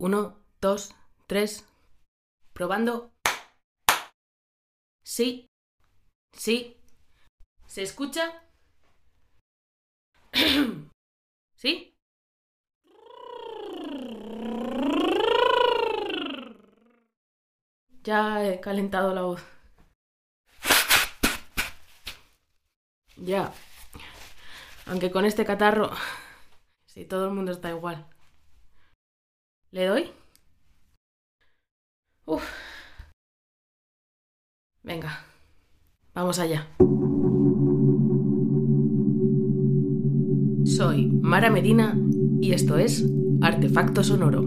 Uno, dos, tres. Probando. Sí. Sí. ¿Se escucha? ¿Sí? Ya he calentado la voz. Ya. Aunque con este catarro, si todo el mundo está igual. ¿Le doy? Uf. Venga, vamos allá. Soy Mara Medina y esto es Artefacto Sonoro.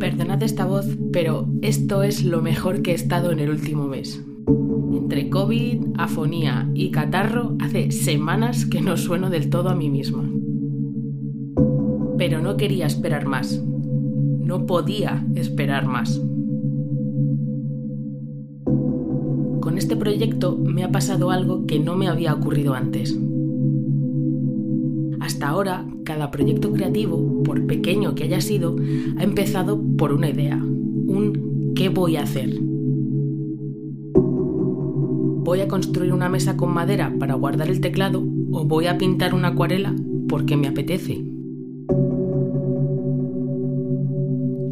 Perdonad esta voz, pero esto es lo mejor que he estado en el último mes. Entre COVID, afonía y catarro, hace semanas que no sueno del todo a mí misma. No quería esperar más. No podía esperar más. Con este proyecto me ha pasado algo que no me había ocurrido antes. Hasta ahora, cada proyecto creativo, por pequeño que haya sido, ha empezado por una idea, un ¿qué voy a hacer? ¿Voy a construir una mesa con madera para guardar el teclado o voy a pintar una acuarela porque me apetece?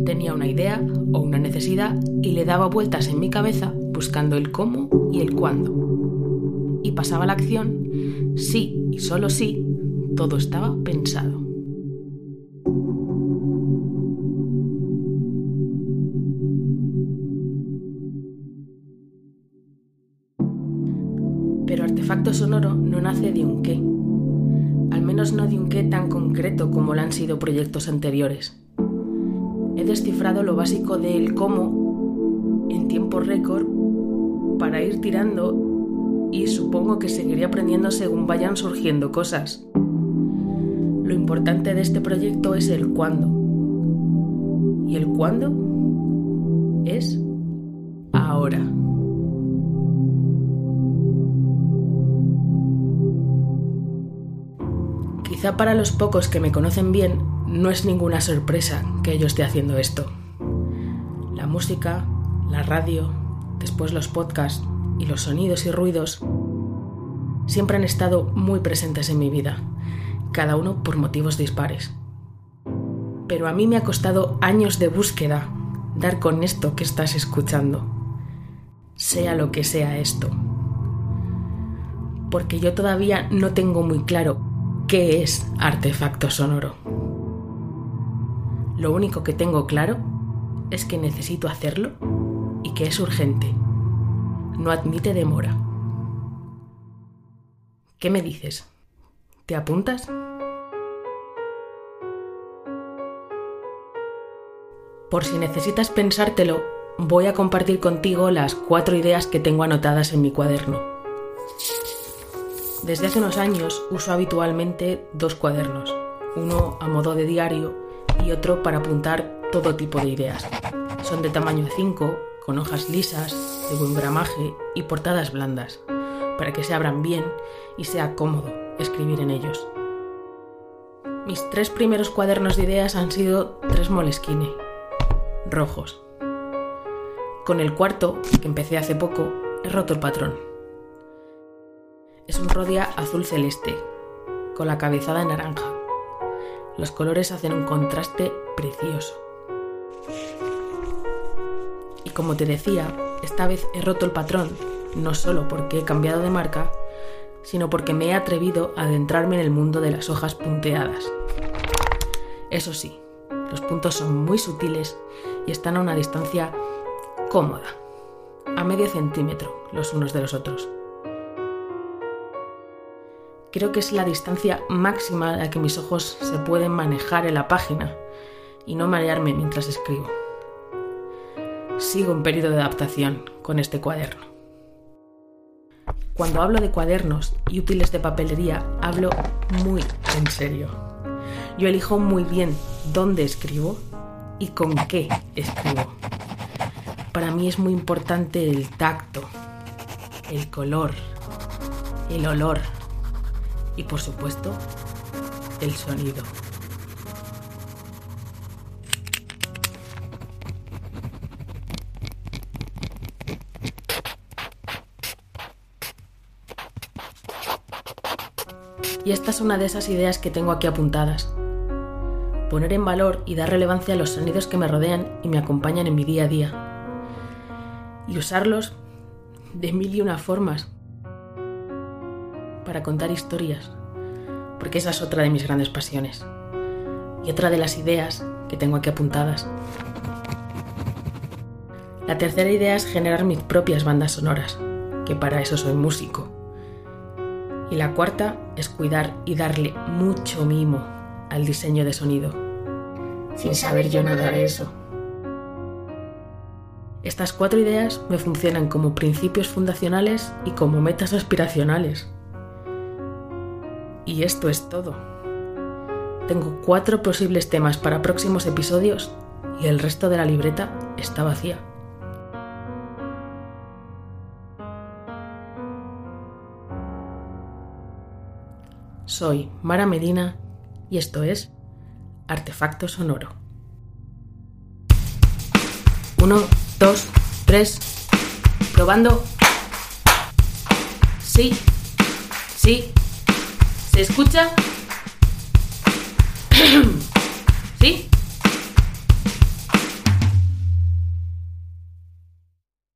Tenía una idea o una necesidad y le daba vueltas en mi cabeza buscando el cómo y el cuándo. Y pasaba la acción, sí y solo sí, todo estaba pensado. Pero Artefacto Sonoro no nace de un qué, al menos no de un qué tan concreto como lo han sido proyectos anteriores. He descifrado lo básico del cómo en tiempo récord para ir tirando y supongo que seguiré aprendiendo según vayan surgiendo cosas. Lo importante de este proyecto es el cuándo. Y el cuándo es ahora. Quizá para los pocos que me conocen bien no es ninguna sorpresa que yo esté haciendo esto. La música, la radio, después los podcasts y los sonidos y ruidos siempre han estado muy presentes en mi vida, cada uno por motivos dispares. Pero a mí me ha costado años de búsqueda dar con esto que estás escuchando, sea lo que sea esto. Porque yo todavía no tengo muy claro qué es artefacto sonoro. Lo único que tengo claro es que necesito hacerlo y que es urgente. No admite demora. ¿Qué me dices? ¿Te apuntas? Por si necesitas pensártelo, voy a compartir contigo las cuatro ideas que tengo anotadas en mi cuaderno. Desde hace unos años uso habitualmente dos cuadernos, uno a modo de diario y otro para apuntar todo tipo de ideas. Son de tamaño 5, con hojas lisas, de buen gramaje y portadas blandas, para que se abran bien y sea cómodo escribir en ellos. Mis tres primeros cuadernos de ideas han sido tres moleskine, rojos. Con el cuarto, que empecé hace poco, he roto el patrón. Es un rodia azul celeste, con la cabezada en naranja. Los colores hacen un contraste precioso. Y como te decía, esta vez he roto el patrón, no solo porque he cambiado de marca, sino porque me he atrevido a adentrarme en el mundo de las hojas punteadas. Eso sí, los puntos son muy sutiles y están a una distancia cómoda, a medio centímetro los unos de los otros. Creo que es la distancia máxima a la que mis ojos se pueden manejar en la página y no marearme mientras escribo. Sigo en periodo de adaptación con este cuaderno. Cuando hablo de cuadernos y útiles de papelería, hablo muy en serio. Yo elijo muy bien dónde escribo y con qué escribo. Para mí es muy importante el tacto, el color, el olor y por supuesto el sonido. Y esta es una de esas ideas que tengo aquí apuntadas. Poner en valor y dar relevancia a los sonidos que me rodean y me acompañan en mi día a día. Y usarlos de mil y una formas para contar historias, porque esa es otra de mis grandes pasiones. Y otra de las ideas que tengo aquí apuntadas. La tercera idea es generar mis propias bandas sonoras, que para eso soy músico y la cuarta es cuidar y darle mucho mimo al diseño de sonido. Sin saber yo nada de eso. Estas cuatro ideas me funcionan como principios fundacionales y como metas aspiracionales. Y esto es todo. Tengo cuatro posibles temas para próximos episodios y el resto de la libreta está vacía. Soy Mara Medina y esto es Artefacto Sonoro. Uno, dos, tres. Probando. Sí, sí. ¿Se escucha? ¿Sí?